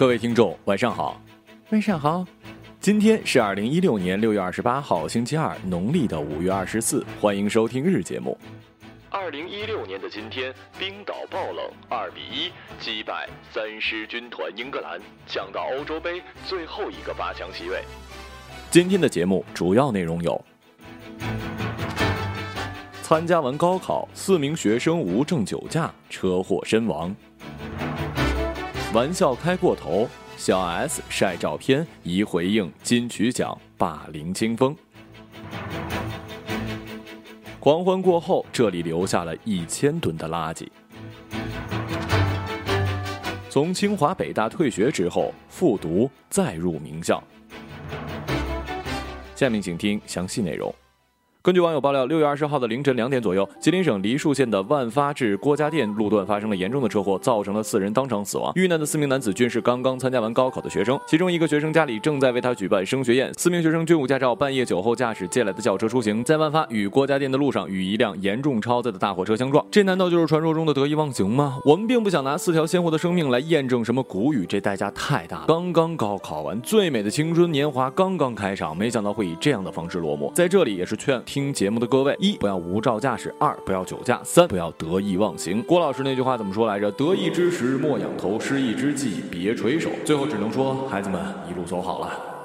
各位听众，晚上好，晚上好。今天是二零一六年六月二十八号，星期二，农历的五月二十四。欢迎收听日节目。二零一六年的今天，冰岛爆冷，二比一击败三狮军团英格兰，抢到欧洲杯最后一个八强席位。今天的节目主要内容有：参加完高考，四名学生无证酒驾，车祸身亡；玩笑开过头，小 S 晒照片疑回应金曲奖霸凌清风。狂欢过后，这里留下了一千吨的垃圾。从清华北大退学之后，复读再入名校。下面请听详细内容。根据网友爆料，六月二十号的凌晨两点左右，吉林省梨树县的万发至郭家店路段发生了严重的车祸，造成了四人当场死亡。遇难的四名男子均是刚刚参加完高考的学生，其中一个学生家里正在为他举办升学宴。四名学生均无驾照，半夜酒后驾驶借来的轿车出行，在万发与郭家店的路上与一辆严重超载的大货车相撞。这难道就是传说中的得意忘形吗？我们并不想拿四条鲜活的生命来验证什么古语，这代价太大了。刚刚高考完，最美的青春年华刚刚开场，没想到会以这样的方式落幕。在这里也是劝听节目的各位：一不要无照驾驶，二不要酒驾，三不要得意忘形。郭老师那句话怎么说来着？得意之时莫仰头，失意之际别垂手。最后只能说，孩子们一路走好了。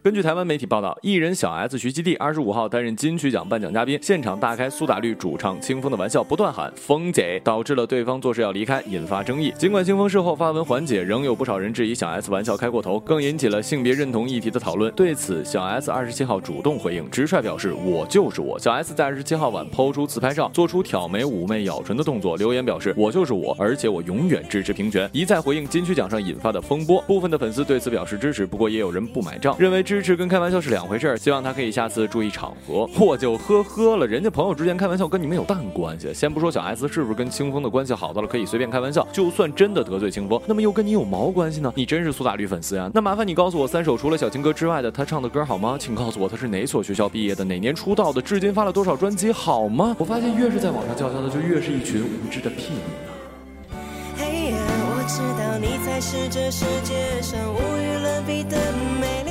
根据台湾媒体报道，艺人小 S 徐熙娣二十五号担任金曲奖颁奖嘉宾，现场大开苏打绿主唱清风的玩笑，不断喊“风姐”，导致了对方作势要离开，引发争议。尽管清风事后发文缓解，仍有不少人质疑小 S 玩笑开过头，更引起了性别认同议题的讨论。对此，小 S 二十七号主动回应，直率表示：“我就是我。”小 S 在二十七号晚抛出自拍照，做出挑眉、妩媚、咬唇的动作，留言表示：“我就是我，而且我永远支持平权。”一再回应金曲奖上引发的风波，部分的粉丝对此表示支持，不过也有人不买账，认为支支持跟开玩笑是两回事儿，希望他可以下次注意场合。我就呵呵了，人家朋友之间开玩笑跟你们有蛋关系？先不说小 S 是不是跟清风的关系好到了可以随便开玩笑，就算真的得罪清风，那么又跟你有毛关系呢？你真是苏打绿粉丝呀？那麻烦你告诉我，三首除了小情歌之外的他唱的歌好吗？请告诉我他是哪所学校毕业的，哪年出道的，至今发了多少专辑好吗？我发现越是在网上叫嚣的，就越是一群无知的屁民啊！嘿呀，我知道你才是这世界上无与伦比的美丽。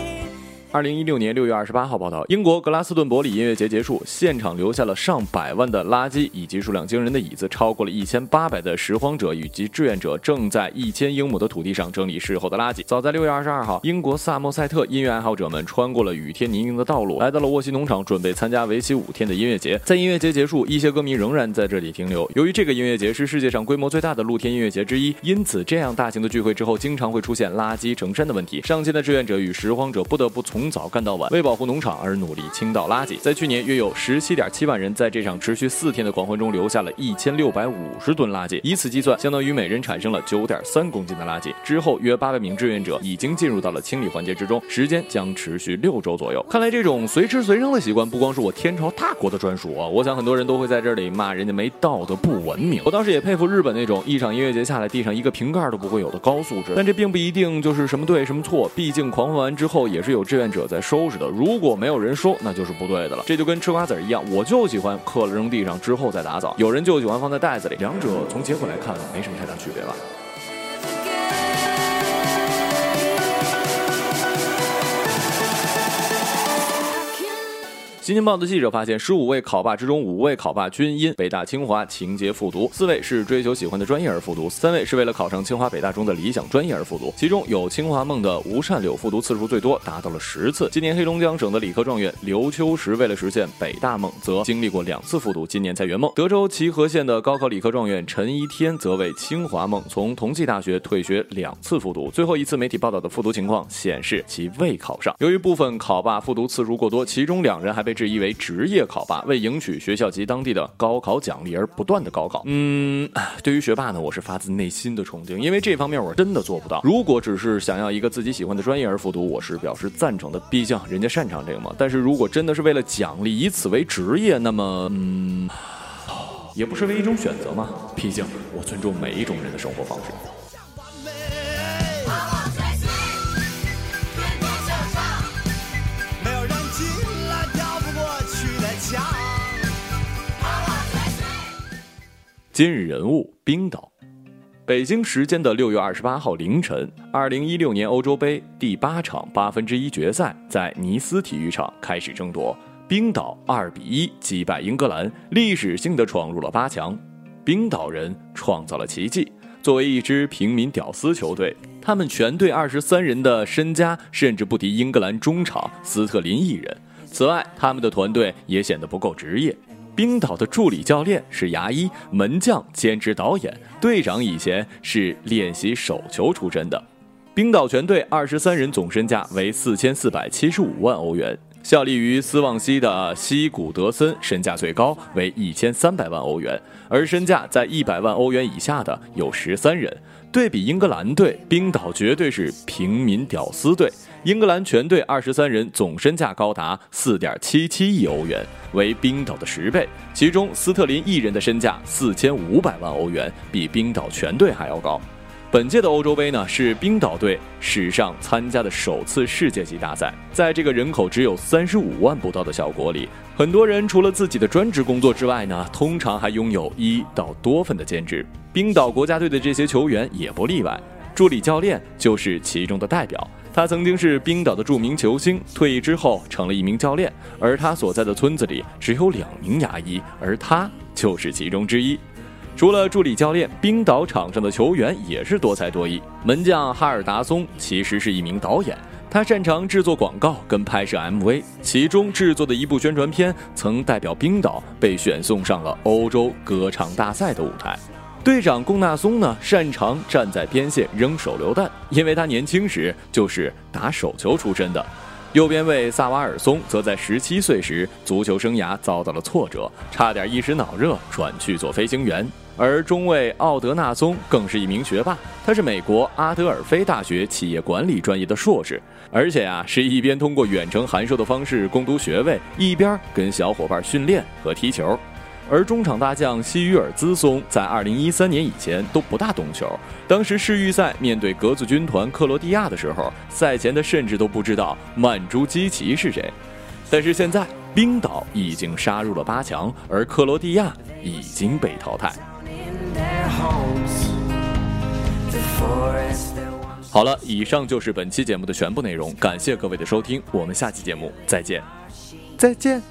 二零一六年六月二十八号报道，英国格拉斯顿伯里音乐节结束，现场留下了上百万的垃圾以及数量惊人的椅子，超过了一千八百的拾荒者以及志愿者正在一千英亩的土地上整理事后的垃圾。早在六月二十二号，英国萨默塞特音乐爱好者们穿过了雨天泥泞的道路，来到了沃西农场，准备参加为期五天的音乐节。在音乐节结束，一些歌迷仍然在这里停留。由于这个音乐节是世界上规模最大的露天音乐节之一，因此这样大型的聚会之后，经常会出现垃圾成山的问题。上千的志愿者与拾荒者不得不从从早干到晚，为保护农场而努力清倒垃圾。在去年，约有十七点七万人在这场持续四天的狂欢中留下了一千六百五十吨垃圾，以此计算，相当于每人产生了九点三公斤的垃圾。之后，约八百名志愿者已经进入到了清理环节之中，时间将持续六周左右。看来这种随吃随扔的习惯不光是我天朝大国的专属啊！我想很多人都会在这里骂人家没道德、不文明。我倒是也佩服日本那种一场音乐节下来地上一个瓶盖都不会有的高素质，但这并不一定就是什么对什么错，毕竟狂欢完之后也是有志愿者在收拾的。如果没有人收，那就是不对的了。这就跟吃瓜子儿一样，我就喜欢嗑了扔地上之后再打扫，有人就喜欢放在袋子里，两者从结果来看没什么太大区别吧。新京报的记者发现，十五位考霸之中，五位考霸均因北大、清华情节复读，四位是追求喜欢的专业而复读，三位是为了考上清华、北大中的理想专业而复读。其中有清华梦的吴善柳复读次数最多，达到了十次。今年黑龙江省的理科状元刘秋实为了实现北大梦，则经历过两次复读，今年才圆梦。德州齐河县的高考理科状元陈一天则为清华梦，从同济大学退学两次复读，最后一次媒体报道的复读情况显示其未考上。由于部分考霸复读次数过多，其中两人还被质疑为职业考霸，为赢取学校及当地的高考奖励而不断的高考。嗯，对于学霸呢，我是发自内心的崇敬，因为这方面我真的做不到。如果只是想要一个自己喜欢的专业而复读，我是表示赞成的，毕竟人家擅长这个嘛。但是如果真的是为了奖励，以此为职业，那么，嗯，也不失为一种选择嘛。毕竟我尊重每一种人的生活方式。今日人物：冰岛。北京时间的六月二十八号凌晨，二零一六年欧洲杯第八场八分之一决赛在尼斯体育场开始争夺。冰岛二比一击败英格兰，历史性的闯入了八强。冰岛人创造了奇迹。作为一支平民屌丝球队，他们全队二十三人的身家甚至不敌英格兰中场斯特林一人。此外，他们的团队也显得不够职业。冰岛的助理教练是牙医，门将兼职导演，队长以前是练习手球出身的。冰岛全队二十三人总身价为四千四百七十五万欧元，效力于斯旺西的西古德森身价最高为一千三百万欧元，而身价在一百万欧元以下的有十三人。对比英格兰队，冰岛绝对是平民屌丝队。英格兰全队二十三人总身价高达四点七七亿欧元，为冰岛的十倍。其中斯特林一人的身价四千五百万欧元，比冰岛全队还要高。本届的欧洲杯呢，是冰岛队史上参加的首次世界级大赛。在这个人口只有三十五万不到的小国里，很多人除了自己的专职工作之外呢，通常还拥有一到多份的兼职。冰岛国家队的这些球员也不例外，助理教练就是其中的代表。他曾经是冰岛的著名球星，退役之后成了一名教练。而他所在的村子里只有两名牙医，而他就是其中之一。除了助理教练，冰岛场上的球员也是多才多艺。门将哈尔达松其实是一名导演，他擅长制作广告跟拍摄 MV，其中制作的一部宣传片曾代表冰岛被选送上了欧洲歌唱大赛的舞台。队长贡纳松呢，擅长站在边线扔手榴弹，因为他年轻时就是打手球出身的。右边卫萨瓦尔松则在十七岁时，足球生涯遭到了挫折，差点一时脑热转去做飞行员。而中卫奥德纳松更是一名学霸，他是美国阿德尔菲大学企业管理专业的硕士，而且啊，是一边通过远程函授的方式攻读学位，一边跟小伙伴训练和踢球。而中场大将西于尔兹松在二零一三年以前都不大懂球。当时世预赛面对格子军团克罗地亚的时候，赛前他甚至都不知道曼朱基奇是谁。但是现在，冰岛已经杀入了八强，而克罗地亚已经被淘汰。好了，以上就是本期节目的全部内容，感谢各位的收听，我们下期节目再见，再见。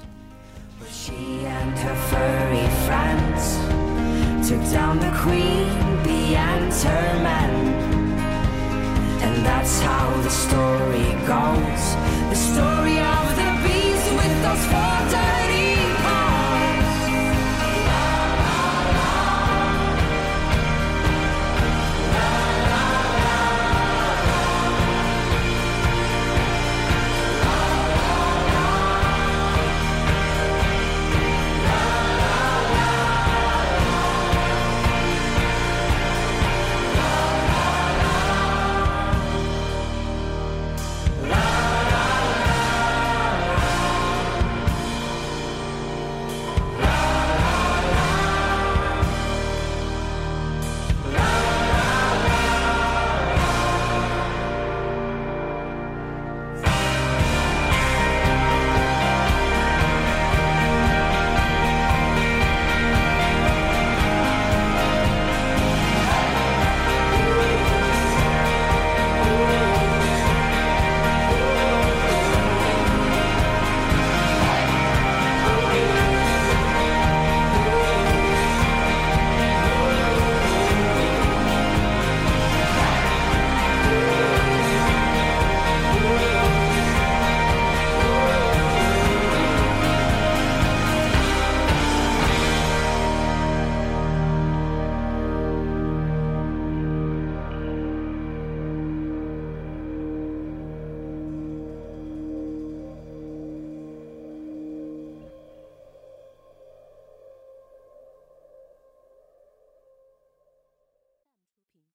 Took down the queen beyond her men. And that's how the story goes. The story of the beast with those four